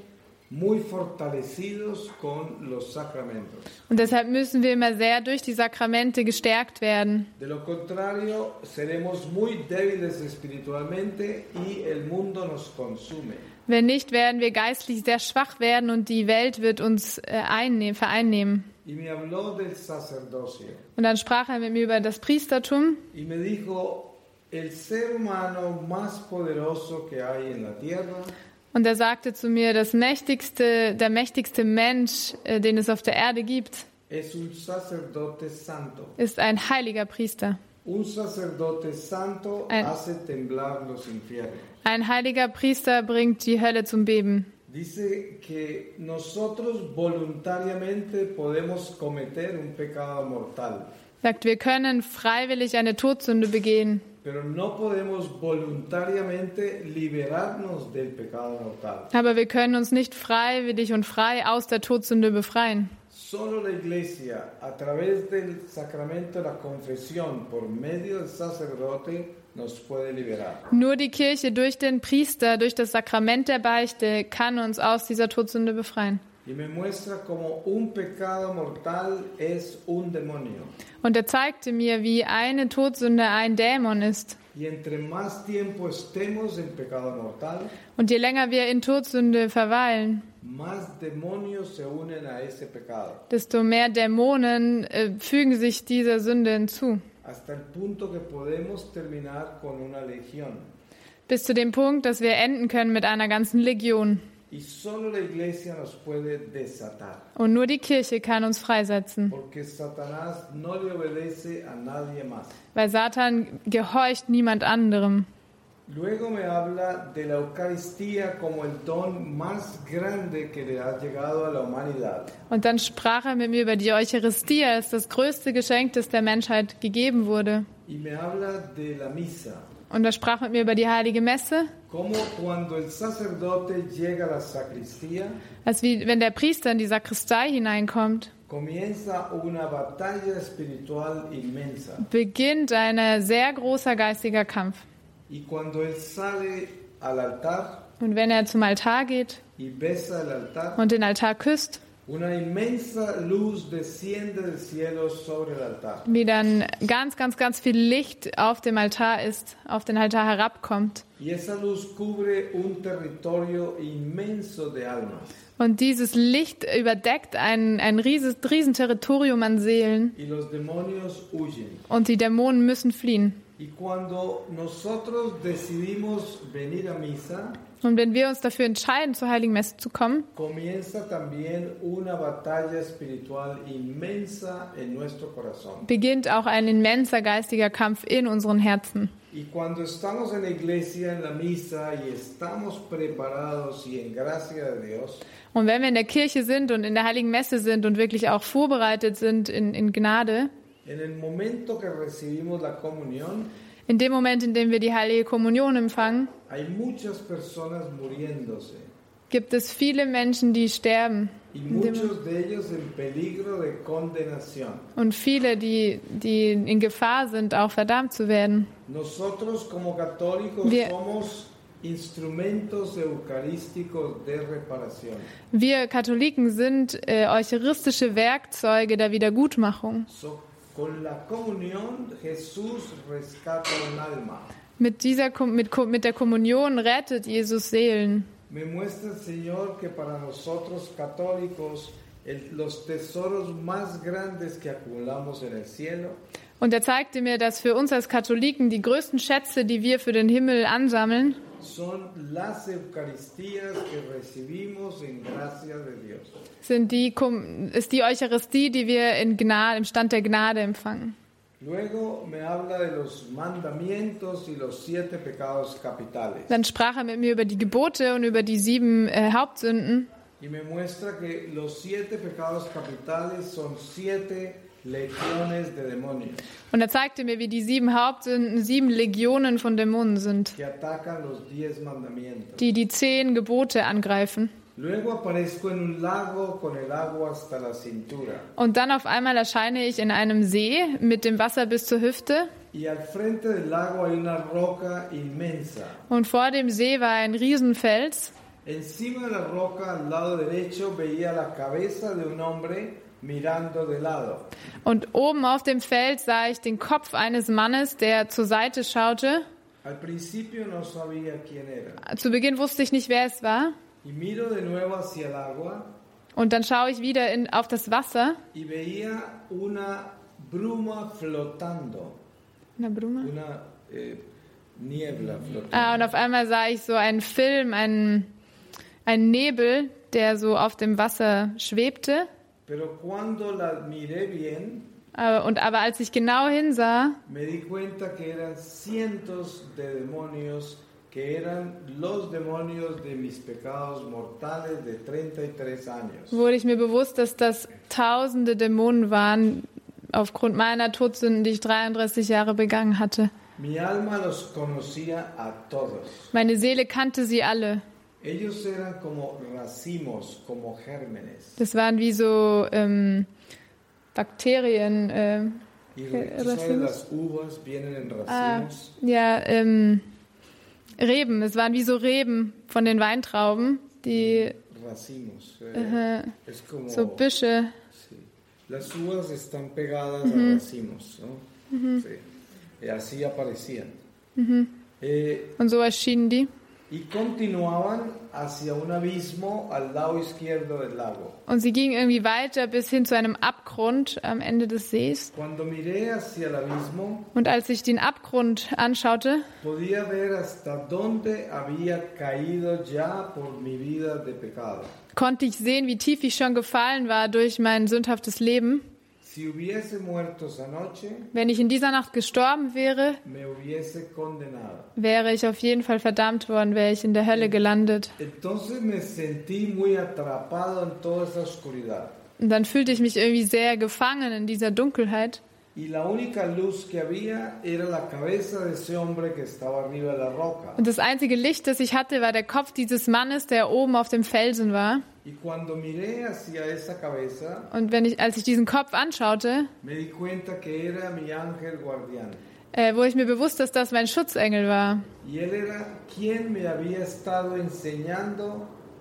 Speaker 3: muy fortalecidos con los sacramentos.
Speaker 2: Und deshalb müssen wir immer sehr durch die Sakramente gestärkt werden.
Speaker 3: De lo contrario, seremos muy débiles espiritualmente y el mundo nos consume.
Speaker 2: Wenn nicht, werden wir geistlich sehr schwach werden und die Welt wird uns äh, einnehmen, vereinnehmen. Und dann sprach er mit mir über das Priestertum Und er sagte zu mir, das mächtigste, der mächtigste Mensch, äh, den es auf der Erde gibt, ist ein heiliger Priester. Ein-. Ein heiliger Priester bringt die Hölle zum Beben.
Speaker 3: Dice que nosotros voluntariamente podemos cometer un pecado mortal,
Speaker 2: Sagt, wir können freiwillig eine Todsünde begehen, aber wir können uns nicht freiwillig und frei aus der Todsünde befreien.
Speaker 3: Solo la iglesia, a través del sacramento de la confesión, por medio del sacerdote.
Speaker 2: Nur die Kirche durch den Priester, durch das Sakrament der Beichte kann uns aus dieser Todsünde befreien. Und er zeigte mir, wie eine Todsünde ein Dämon ist. Und je länger wir in Todsünde verweilen, desto mehr Dämonen äh, fügen sich dieser Sünde hinzu. Bis zu dem Punkt, dass wir enden können mit einer ganzen Legion. Und nur die Kirche kann uns freisetzen, weil Satan gehorcht niemand anderem.
Speaker 3: Luego me habla de la Eucaristía como el don más grande que le ha llegado a la humanidad.
Speaker 2: Und dann sprach er mit mir über die Eucharistie, als das größte Geschenk, das der Menschheit gegeben wurde.
Speaker 3: Y me habla de la misa,
Speaker 2: Und er sprach mit mir über die heilige Messe, als wie wenn der Priester in die Sakristei hineinkommt, beginnt ein sehr großer geistiger Kampf. Und wenn er zum Altar geht und den Altar küsst,
Speaker 3: una inmensa luz desciende del cielo sobre el altar.
Speaker 2: wie dann ganz, ganz, ganz viel Licht auf dem Altar ist, auf den Altar herabkommt.
Speaker 3: Y esa luz cubre un territorio inmenso de almas.
Speaker 2: Und dieses Licht überdeckt ein, ein rieses, riesen Territorium an Seelen
Speaker 3: Y los demonios huyen.
Speaker 2: und die Dämonen müssen fliehen. Und wenn wir uns dafür entscheiden, zur Heiligen Messe zu kommen, beginnt auch ein immenser geistiger Kampf in unseren Herzen.
Speaker 3: Y cuando estamos en la iglesia, en la misa, y estamos preparados y en gracia de Dios,
Speaker 2: Und wenn wir in der Kirche sind und in der Heiligen Messe sind und wirklich auch vorbereitet sind in, in Gnade, in dem Moment, in dem wir die Heilige Kommunion empfangen, gibt es viele Menschen, die sterben. Und viele, die, die in Gefahr sind, auch verdammt zu werden. Wir-. Wir Katholiken sind äh, eucharistische Werkzeuge der Wiedergutmachung.
Speaker 3: So,
Speaker 2: Mit, dieser, mit, mit der Kommunion rettet Jesus Seelen.
Speaker 3: Me muestra el Señor que para nosotros católicos el- los tesoros más grandes que acumulamos en el cielo
Speaker 2: Und er zeigte mir, dass für uns als Katholiken die größten Schätze, die wir für den Himmel ansammeln, sind die, ist die Eucharistie, die wir in Gnade, im Stand der Gnade empfangen. Dann sprach er mit mir über die Gebote und über die sieben äh, Hauptsünden.
Speaker 3: Y me muestra que los siete pecados capitales son siete
Speaker 2: Und er zeigte mir, wie die sieben Hauptsünden sieben Legionen von Dämonen sind, die die zehn Gebote angreifen. Und dann auf einmal erscheine ich in einem See mit dem Wasser bis zur Hüfte. Und vor dem See war ein Riesenfels.
Speaker 3: Encima de la roca, al lado derecho, veía la cabeza de un hombre mirando de lado.
Speaker 2: Und oben auf dem Feld sah ich den Kopf eines Mannes, der zur Seite schaute.
Speaker 3: Al principio no sabía quién era.
Speaker 2: Zu Beginn wusste ich nicht, wer es war.
Speaker 3: Y miro de nuevo hacia el agua
Speaker 2: Und dann schaue ich wieder in, auf das Wasser.
Speaker 3: y veía una bruma flotando.
Speaker 2: Na, Brumme?
Speaker 3: Una eh, niebla flotando.
Speaker 2: Ah, und auf einmal sah ich so einen Film, einen, einen Nebel, der so auf dem Wasser schwebte.
Speaker 3: Pero cuando la miré bien,
Speaker 2: Aber, und, aber als ich genau hinsah,
Speaker 3: me di cuenta que eran cientos de demonios que eran los demonios de mis pecados mortales de 33 años.
Speaker 2: wurde ich mir bewusst, dass das tausende Dämonen waren, aufgrund meiner Todsünden, die ich 33 Jahre begangen hatte.
Speaker 3: Mi alma los conocía a todos.
Speaker 2: Meine Seele kannte sie alle.
Speaker 3: Ellos eran como racimos, como gérmenes.
Speaker 2: Das waren wie so ähm, Bakterien. Äh, ah, ja, ähm, Reben. Es waren wie so Reben von den Weintrauben, die
Speaker 3: Racimos.
Speaker 2: äh, so Büsche.
Speaker 3: Las uvas están pegadas a racimos, ¿no? Sí. Y así aparecían. Eh,
Speaker 2: Und so erschienen die. Und sie gingen irgendwie weiter bis hin zu einem Abgrund am Ende des Sees. Und als ich den Abgrund anschaute, konnte ich sehen, wie tief ich schon gefallen war durch mein sündhaftes Leben. Wenn ich in dieser Nacht gestorben wäre, wäre ich auf jeden Fall verdammt worden, wäre ich in der Hölle gelandet. Und dann fühlte ich mich irgendwie sehr gefangen in dieser Dunkelheit. Und das einzige Licht, das ich hatte, war der Kopf dieses Mannes, der oben auf dem Felsen war. Und wenn ich, als ich diesen Kopf anschaute, äh, wurde ich mir bewusst, dass das mein Schutzengel war.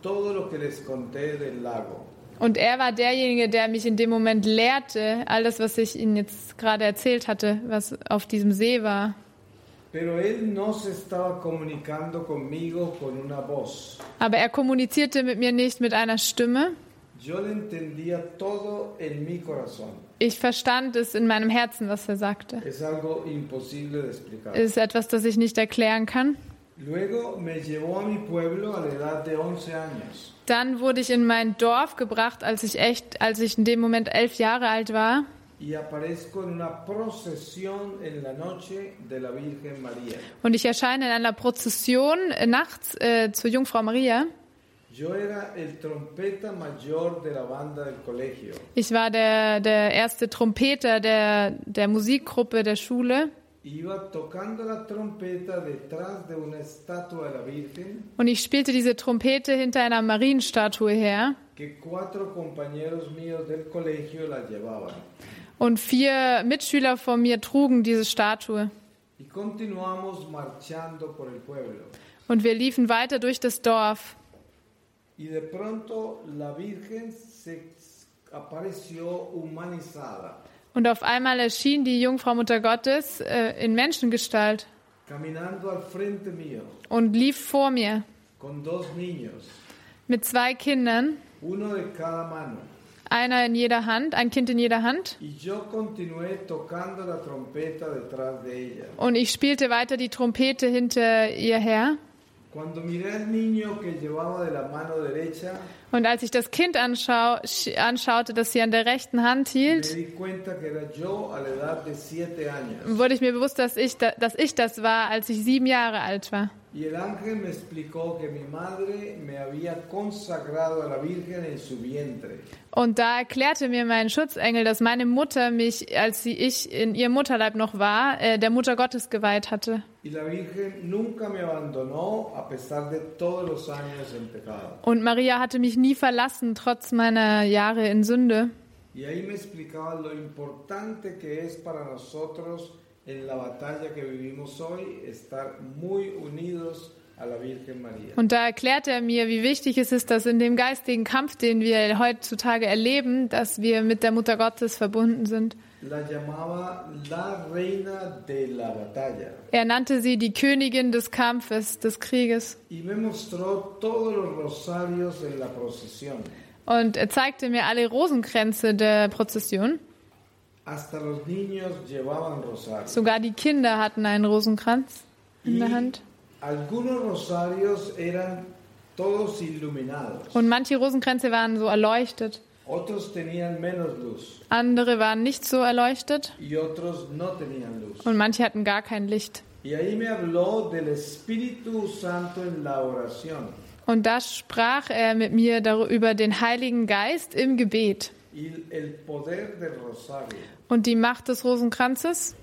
Speaker 3: Todo lo que les conté del lago.
Speaker 2: Und er war derjenige, der mich in dem Moment lehrte, all das, was ich Ihnen jetzt gerade erzählt hatte, was auf diesem See war. Aber er kommunizierte mit mir nicht mit einer Stimme. Ich verstand es in meinem Herzen, was er sagte.
Speaker 3: Es
Speaker 2: ist etwas, das ich nicht erklären kann.
Speaker 3: Luego me llevó a mi pueblo a la edad de 11 años.
Speaker 2: Dann wurde ich in mein Dorf gebracht, als ich echt, als ich in dem Moment elf Jahre alt war. Und ich erscheine in einer Prozession nachts äh, zur Jungfrau Maria. Ich war der, der erste Trompeter der, der Musikgruppe der Schule. Und ich spielte diese Trompete hinter einer Marienstatue her. Und vier Mitschüler von mir trugen diese Statue. Und wir liefen weiter durch das Dorf.
Speaker 3: Y de pronto la Virgen se apareció humanizada,
Speaker 2: Und auf einmal erschien die Jungfrau Mutter Gottes äh, in Menschengestalt. Und lief vor mir. Mit zwei Kindern, einer in jeder Hand, ein Kind in jeder Hand. Und ich spielte weiter die Trompete hinter ihr her. Und als ich das Kind anschau sch- anschaute, das sie an der rechten Hand hielt, wurde ich mir bewusst, dass ich, da, dass ich das war, als ich sieben Jahre alt war. Und da erklärte mir mein Schutzengel, dass meine Mutter mich, als sie ich in ihrem Mutterleib noch war, äh, der Mutter Gottes geweiht hatte. Und Maria hatte mich nie verlassen, trotz meiner Jahre in Sünde.
Speaker 3: Y ahí me explicaba lo importante que es para nosotros en la batalla que vivimos hoy estar muy unidos a la Virgen María.
Speaker 2: Und da erklärte er mir, wie wichtig es ist, dass in dem geistigen Kampf, den wir heutzutage erleben, dass wir mit der Mutter Gottes verbunden sind. Er nannte sie die Königin des Kampfes, des Krieges. Und er zeigte mir alle Rosenkränze der Prozession. Sogar die Kinder hatten einen Rosenkranz in der Hand. Und manche Rosenkränze waren so erleuchtet. Andere waren nicht so erleuchtet und manche hatten gar kein Licht. Und da sprach er mit mir über den Heiligen Geist im Gebet. Und die Macht des Rosenkranzes.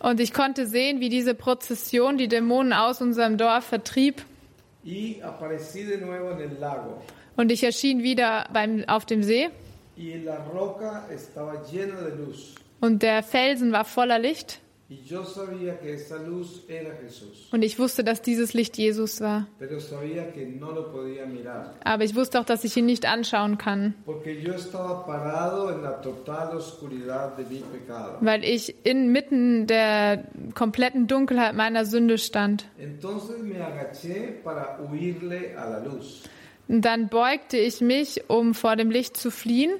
Speaker 2: Und ich konnte sehen, wie diese Prozession die Dämonen aus unserem Dorf vertrieb. Und ich erschien wieder beim, auf dem See und der Felsen war voller Licht. Und ich wusste, dass dieses Licht Jesus war. Aber ich wusste auch, dass ich ihn nicht anschauen kann, weil ich inmitten der kompletten Dunkelheit meiner Sünde stand. Und dann beugte ich mich, um vor dem Licht zu fliehen.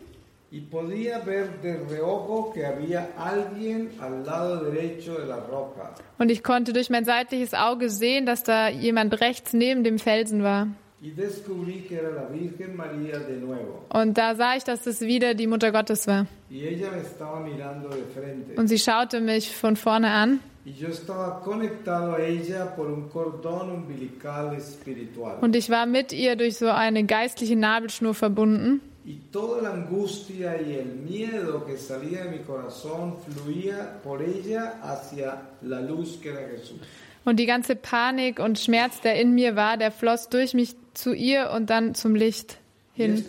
Speaker 3: Y podía ver de reojo que había alguien al lado derecho de la roca.
Speaker 2: Und ich konnte durch mein seitliches Auge sehen, dass da jemand rechts neben dem Felsen war.
Speaker 3: Y descubrí que era la Virgen María de nuevo.
Speaker 2: Und da sah ich, dass es wieder die Mutter Gottes war.
Speaker 3: Y ella me estaba mirando de frente.
Speaker 2: Und sie schaute mich von vorne an.
Speaker 3: Y yo estaba conectado a ella por un cordón umbilical espiritual.
Speaker 2: Und ich war mit ihr durch so eine geistliche Nabelschnur verbunden.
Speaker 3: Y toda la angustia y el miedo que salía de mi corazón fluía por ella hacia la luz que era Jesús.
Speaker 2: Und die ganze Panik und Schmerz, der in mir war, der floss durch mich zu ihr und dann zum Licht
Speaker 3: Y
Speaker 2: hin.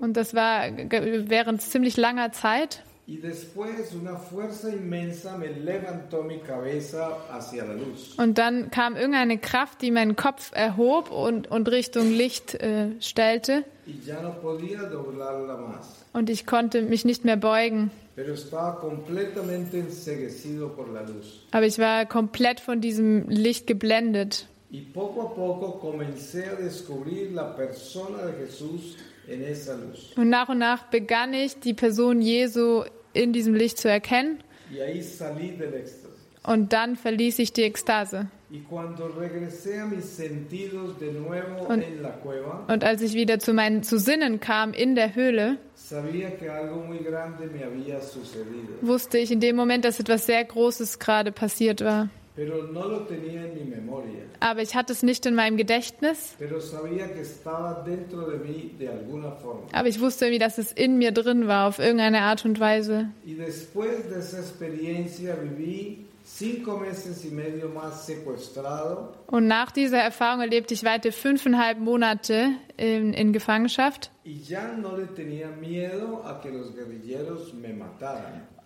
Speaker 2: Und das war während ziemlich langer Zeit.
Speaker 3: Y después una fuerza inmensa me levantó mi cabeza hacia la luz.
Speaker 2: Und dann kam irgendeine Kraft, die meinen Kopf erhob und, und Richtung Licht äh, stellte.
Speaker 3: Y ya no podía doblarla más.
Speaker 2: Und ich konnte mich nicht mehr beugen.
Speaker 3: Pero estaba completamente enseguecido por la luz.
Speaker 2: Aber ich war komplett von diesem Licht geblendet.
Speaker 3: Y poco a poco comencé a descubrir la persona de Jesús.
Speaker 2: Und nach und nach begann ich, die Person Jesu in diesem Licht zu erkennen. Und dann verließ ich die Ekstase. Und- Und als ich wieder zu meinen zu Sinnen kam in der Höhle, wusste ich in dem Moment, dass etwas sehr Großes gerade passiert war. Aber ich hatte es nicht in meinem Gedächtnis. Aber ich wusste irgendwie, dass es in mir drin war, auf irgendeine Art und Weise.
Speaker 3: Y después de esa experiencia viví
Speaker 2: Und nach dieser Erfahrung erlebte ich weite fünfeinhalb Monate in, in Gefangenschaft.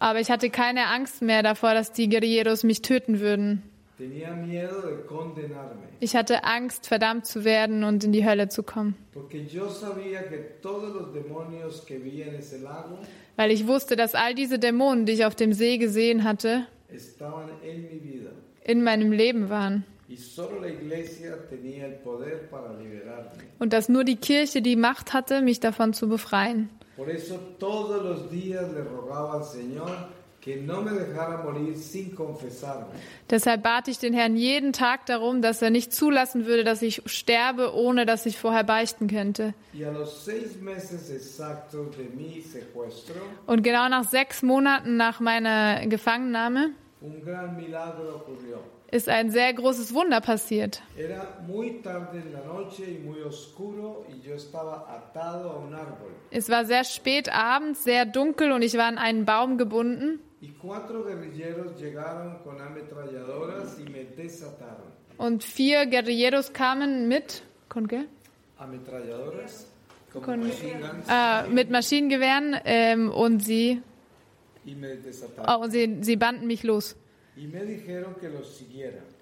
Speaker 2: Aber ich hatte keine Angst mehr davor, dass die Guerilleros mich töten würden. Ich hatte Angst, verdammt zu werden und in die Hölle zu kommen. Weil ich wusste, dass all diese Dämonen, die ich auf dem See gesehen hatte, in meinem Leben waren. Und dass nur die Kirche die Macht hatte, mich davon zu befreien. Deshalb bat ich den Herrn jeden Tag darum, dass er nicht zulassen würde, dass ich sterbe, ohne dass ich vorher beichten könnte. Und genau nach sechs Monaten nach meiner Gefangennahme ist ein sehr großes Wunder passiert. Es war sehr spät abends, sehr dunkel und ich war an einen Baum gebunden. Und vier Guerilleros kamen mit, con qué? Con- Äh, mit Maschinengewehren ähm, und sie. Oh, und sie, sie banden mich los.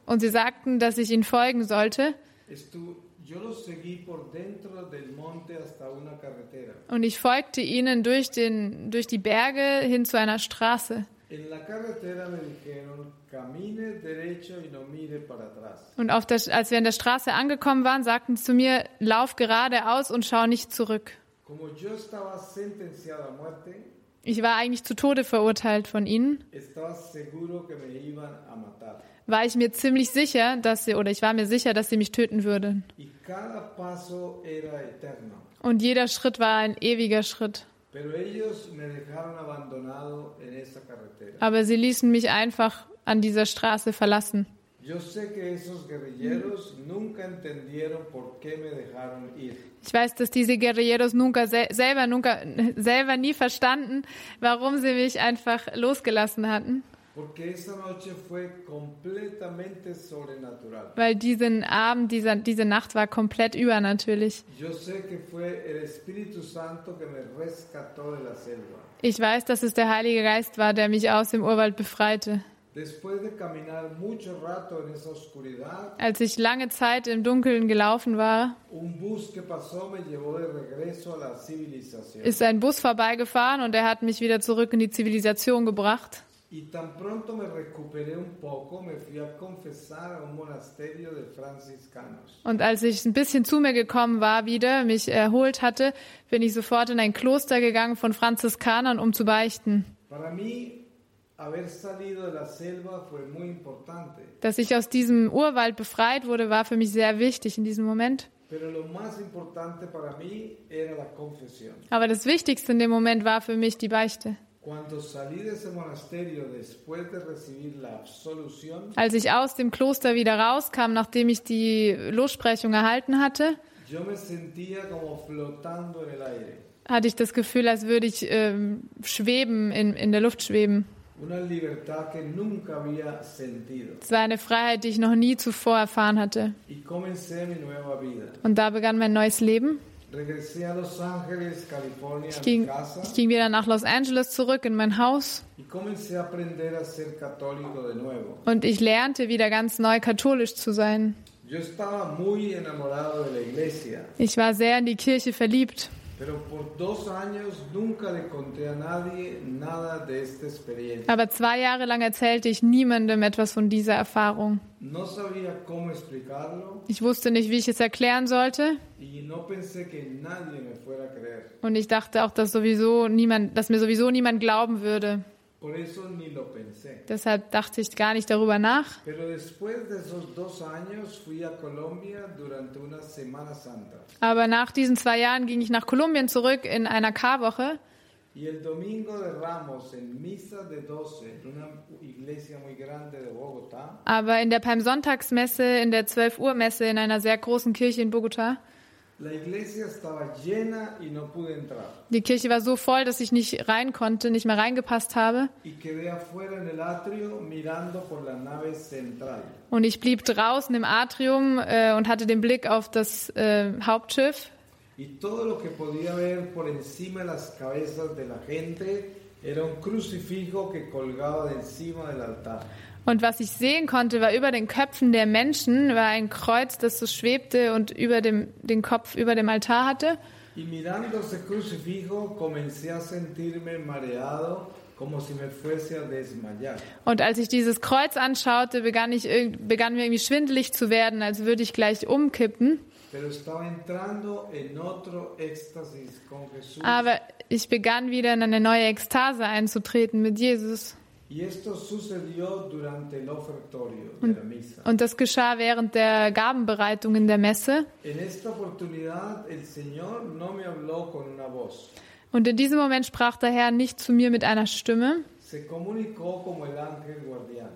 Speaker 2: Und sie sagten, dass ich ihnen folgen sollte. Und ich folgte ihnen durch, den, durch die Berge hin zu einer Straße. Und auf der, als wir an der Straße angekommen waren, sagten sie zu mir, lauf geradeaus und schau nicht zurück.
Speaker 3: Como yo estaba sentenciado a muerte,
Speaker 2: Ich war eigentlich zu Tode verurteilt von ihnen, war ich mir ziemlich sicher, dass sie, oder ich war mir sicher, dass sie mich töten würde.
Speaker 3: Y cada paso era eterno.
Speaker 2: Und jeder Schritt war ein ewiger Schritt. Aber sie ließen mich einfach an dieser Straße verlassen.
Speaker 3: Ir.
Speaker 2: Ich weiß, dass diese Guerilleros nunca sel selber, nunca, <laughs> selber nie verstanden, warum sie mich einfach losgelassen hatten. Weil diesen Abend, dieser, diese Nacht war komplett übernatürlich. Ich weiß, dass es der Heilige Geist war, der mich aus dem Urwald befreite. Als ich lange Zeit im Dunkeln gelaufen war, ist ein Bus vorbeigefahren und er hat mich wieder zurück in die Zivilisation gebracht. Und als ich ein bisschen zu mir gekommen war wieder, mich erholt hatte, bin ich sofort in ein Kloster gegangen von Franziskanern, um zu beichten.
Speaker 3: Para mí,
Speaker 2: Dass ich aus diesem Urwald befreit wurde, war für mich sehr wichtig in diesem Moment. Aber das Wichtigste in dem Moment war für mich die Beichte. Als ich aus dem Kloster wieder rauskam, nachdem ich die Lossprechung erhalten hatte, hatte ich das Gefühl, als würde ich ähm, schweben, in, in der Luft schweben. Es war eine Freiheit, die ich noch nie zuvor erfahren hatte. Und da begann mein neues Leben. Ich ging, ich ging wieder nach Los Angeles zurück in mein Haus und ich lernte wieder ganz neu katholisch zu sein. Ich war sehr in die Kirche verliebt. Aber zwei Jahre lang erzählte ich niemandem etwas von dieser Erfahrung. Ich wusste nicht, wie ich es erklären sollte. Und ich dachte auch, dass sowieso niemand, dass mir sowieso niemand glauben würde. Deshalb dachte ich gar nicht darüber nach. Aber nach diesen zwei Jahren ging ich nach Kolumbien zurück in einer Karwoche.
Speaker 3: Y el domingo de Ramos, en misa de 12, en una iglesia muy grande de Bogotá,
Speaker 2: Aber in der Palmsonntagsmesse, in der 12 Uhr Messe in einer sehr großen Kirche in Bogota, die Kirche war so voll, dass ich nicht rein konnte, nicht mehr reingepasst habe. Und ich blieb draußen im Atrium äh, und hatte den Blick auf das äh, Hauptschiff. Und was ich sehen konnte, war über den Köpfen der Menschen war ein Kreuz, das so schwebte und über dem den Kopf über dem Altar hatte.
Speaker 3: Y mirando ese crucifijo comencé a sentirme mareado como si me fuese a desmayar.
Speaker 2: Und als ich dieses Kreuz anschaute, begann, ich, begann mir irgendwie schwindelig zu werden, als würde ich gleich umkippen. Aber ich begann wieder in eine neue Ekstase einzutreten mit Jesus.
Speaker 3: Misa.
Speaker 2: Und das geschah während der Gabenbereitung in der Messe. Und in diesem Moment sprach der Herr nicht zu mir mit einer Stimme.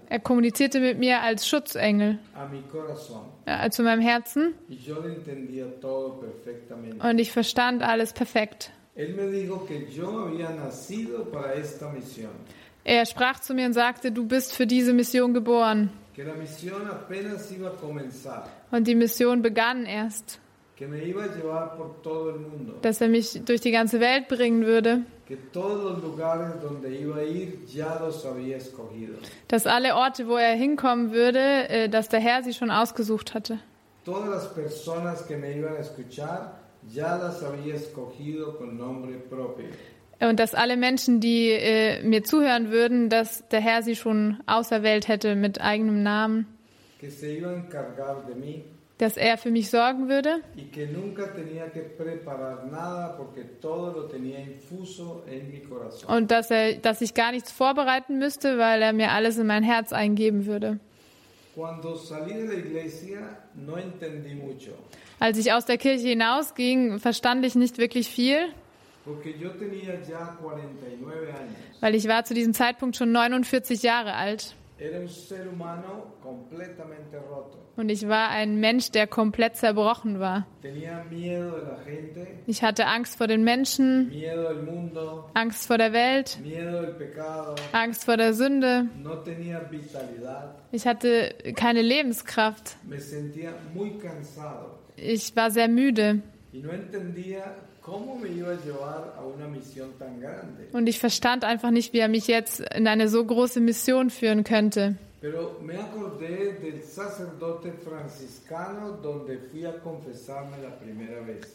Speaker 2: Er kommunizierte mit mir als Schutzengel
Speaker 3: a mi corazón.
Speaker 2: äh, zu meinem Herzen. Und ich verstand alles perfekt. Er sprach zu mir und sagte, du bist für diese Mission geboren. Und die Mission begann erst. Dass er mich durch die ganze Welt bringen würde. Dass alle Orte, wo er hinkommen würde, äh, dass der Herr sie schon ausgesucht hatte.
Speaker 3: Todas las personas que me iban a escuchar ya las había escogido con nombre propio.
Speaker 2: Und dass alle Menschen, die äh, mir zuhören würden, dass der Herr sie schon auserwählt hätte mit eigenem Namen. Dass er für mich sorgen würde. Und dass, er, dass ich gar nichts vorbereiten müsste, weil er mir alles in mein Herz eingeben würde. Als ich aus der Kirche hinausging, verstand ich nicht wirklich viel,
Speaker 3: porque yo tenía ya 49 años.
Speaker 2: weil ich war zu diesem Zeitpunkt schon 49 Jahre alt. Und ich war ein Mensch, der komplett zerbrochen war. Ich hatte Angst vor den Menschen, Angst vor der Welt. Angst vor der Sünde. Ich hatte keine Lebenskraft. Ich war sehr müde.
Speaker 3: y no entendía
Speaker 2: Und ich verstand einfach nicht, wie er mich jetzt in eine so große Mission führen könnte.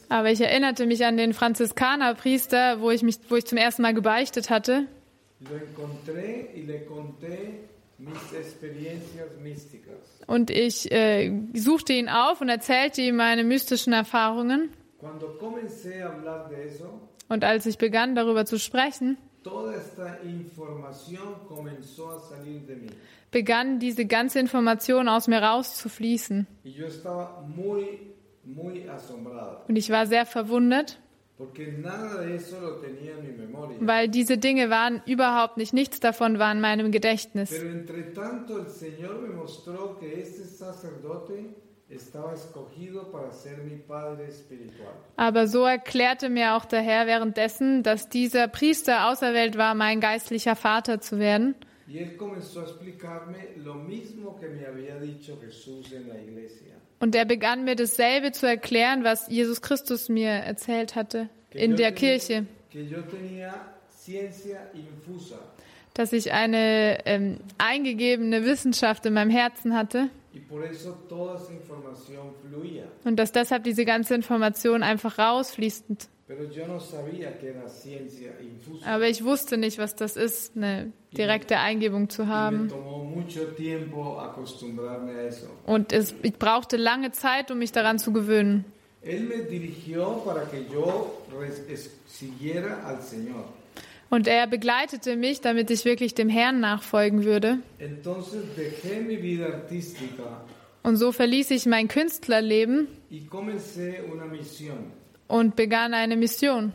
Speaker 2: Aber ich erinnerte mich an den Franziskanerpriester, wo ich mich, wo ich zum ersten Mal gebeichtet hatte. Und ich äh, suchte ihn auf und erzählte ihm meine mystischen Erfahrungen. Und als ich begann, darüber zu sprechen, begann diese ganze Information aus mir rauszufließen. Und ich war sehr verwundert, weil diese Dinge waren überhaupt nicht, nichts davon war in meinem Gedächtnis.
Speaker 3: Pero entre tanto el Señor me mostró que este sacerdote
Speaker 2: Aber so erklärte mir auch der Herr währenddessen, dass dieser Priester auserwählt war, mein geistlicher Vater zu werden. Und er begann mir dasselbe zu erklären, was Jesus Christus mir erzählt hatte in der Kirche, dass ich eine ähm, eingegebene Wissenschaft in meinem Herzen hatte und dass deshalb diese ganze Information einfach rausfließt. Aber ich wusste nicht, was das ist, eine direkte Eingebung zu haben. Und es, ich brauchte lange Zeit, um mich daran zu gewöhnen.
Speaker 3: Él me dirigió para que yo siguiera al Señor.
Speaker 2: Und er begleitete mich, damit ich wirklich dem Herrn nachfolgen würde.
Speaker 3: Entonces dejé mi vida artística
Speaker 2: Und so verließ ich mein Künstlerleben und begann eine Mission.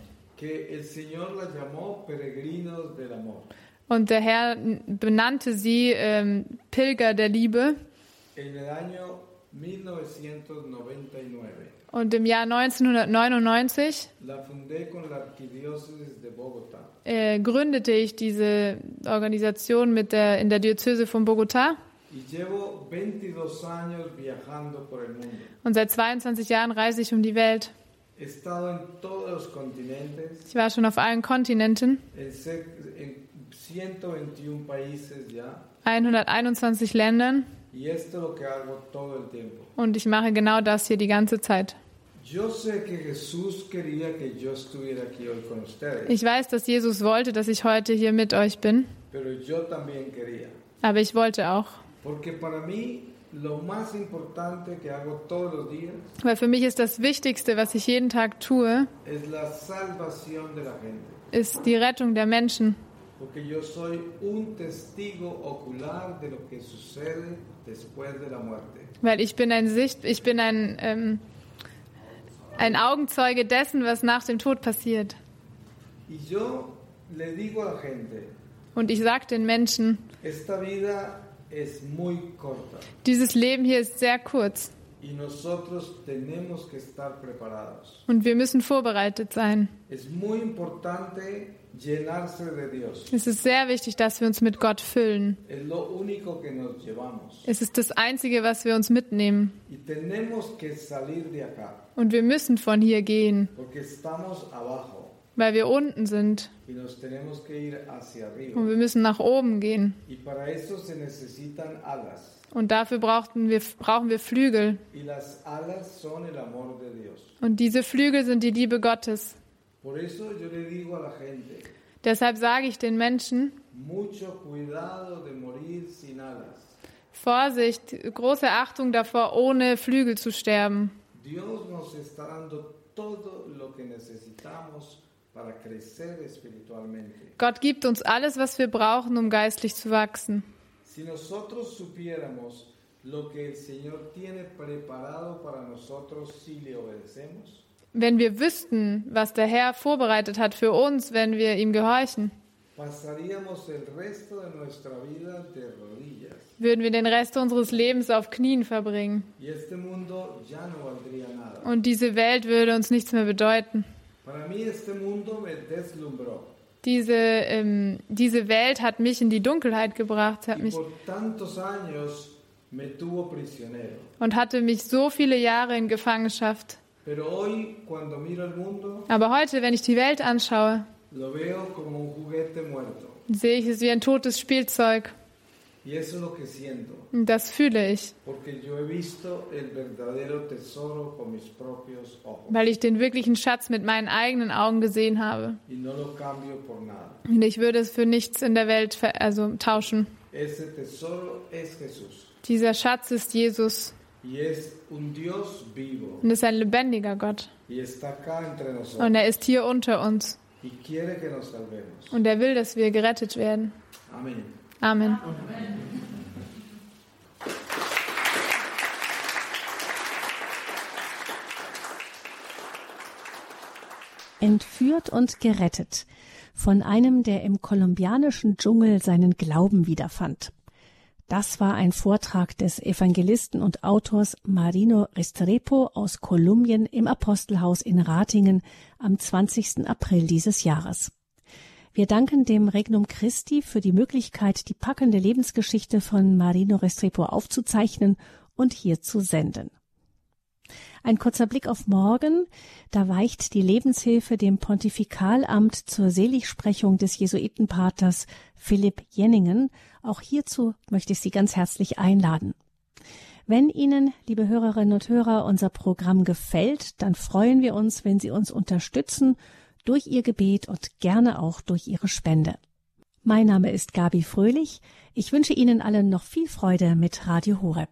Speaker 2: Und der Herr benannte sie ähm, Pilger der Liebe.
Speaker 3: En el año 1999
Speaker 2: Und im Jahr 1999
Speaker 3: la fundé con la Arquidiócesis de Bogotá.
Speaker 2: äh, gründete ich diese Organisation mit der, in der Diözese von Bogotá.
Speaker 3: Y llevo 22 años viajando por el mundo.
Speaker 2: Und seit 22 Jahren reise ich um die Welt. Ich war schon auf allen Kontinenten,
Speaker 3: en, ce- en 121 países ya.
Speaker 2: 121 Ländern. Und ich mache genau das hier die ganze Zeit. Ich weiß, dass Jesus wollte, dass ich heute hier mit euch bin. Aber ich wollte auch. Weil für mich ist das Wichtigste, was ich jeden Tag tue, ist die Rettung der Menschen. Weil ich bin ein Sicht, ich bin ein, ähm, ein Augenzeuge dessen, was nach dem Tod passiert. Und ich sage den Menschen, dieses Leben hier ist sehr kurz und wir müssen vorbereitet sein.
Speaker 3: Es
Speaker 2: ist sehr wichtig, dass wir uns mit Gott füllen.
Speaker 3: Es
Speaker 2: ist das Einzige, was wir uns mitnehmen. Und wir müssen von hier gehen, weil wir unten sind. Und wir müssen nach oben gehen. Und dafür brauchten wir, brauchen wir Flügel. Und diese Flügel sind die Liebe Gottes. Deshalb sage ich den Menschen. Vorsicht, große Achtung davor, ohne Flügel zu sterben. Gott gibt uns alles, was wir brauchen, um geistlich zu wachsen.
Speaker 3: Si nosotros supiéramos lo que el Señor tiene preparado para nosotros si le obedecemos?
Speaker 2: Wenn wir wüssten, was der Herr vorbereitet hat für uns, wenn wir ihm gehorchen,
Speaker 3: Pasaríamos el resto de nuestra vida de rodillas
Speaker 2: würden wir den Rest unseres Lebens auf Knien verbringen.
Speaker 3: y este mundo ya no valdría nada.
Speaker 2: Und diese Welt würde uns nichts mehr bedeuten.
Speaker 3: Para mí este mundo me deslumbró
Speaker 2: Diese, ähm, diese Welt hat mich in die Dunkelheit gebracht hat mich, und hatte mich so viele Jahre in Gefangenschaft. Aber heute, wenn ich die Welt anschaue, sehe ich es wie ein totes Spielzeug. Das fühle ich, weil ich den wirklichen Schatz mit meinen eigenen Augen gesehen habe. Und ich würde es für nichts in der Welt also, tauschen. Dieser Schatz ist Jesus und ist ein lebendiger Gott. Und er ist hier unter uns. Und er will, dass wir gerettet werden.
Speaker 3: Amén.
Speaker 2: Amen.
Speaker 1: Entführt und gerettet von einem, der im kolumbianischen Dschungel seinen Glauben wiederfand. Das war ein Vortrag des Evangelisten und Autors Marino Restrepo aus Kolumbien im Apostelhaus in Ratingen am 20. April dieses Jahres. Wir danken dem Regnum Christi für die Möglichkeit, die packende Lebensgeschichte von Marino Restrepo aufzuzeichnen und hier zu senden. Ein kurzer Blick auf morgen. Da weicht die Lebenshilfe dem Pontifikalamt zur Seligsprechung des Jesuitenpaters Philipp Jenningen. Auch hierzu möchte ich Sie ganz herzlich einladen. Wenn Ihnen, liebe Hörerinnen und Hörer, unser Programm gefällt, dann freuen wir uns, wenn Sie uns unterstützen durch Ihr Gebet und gerne auch durch Ihre Spende. Mein Name ist Gabi Fröhlich. Ich wünsche Ihnen allen noch viel Freude mit Radio Horeb.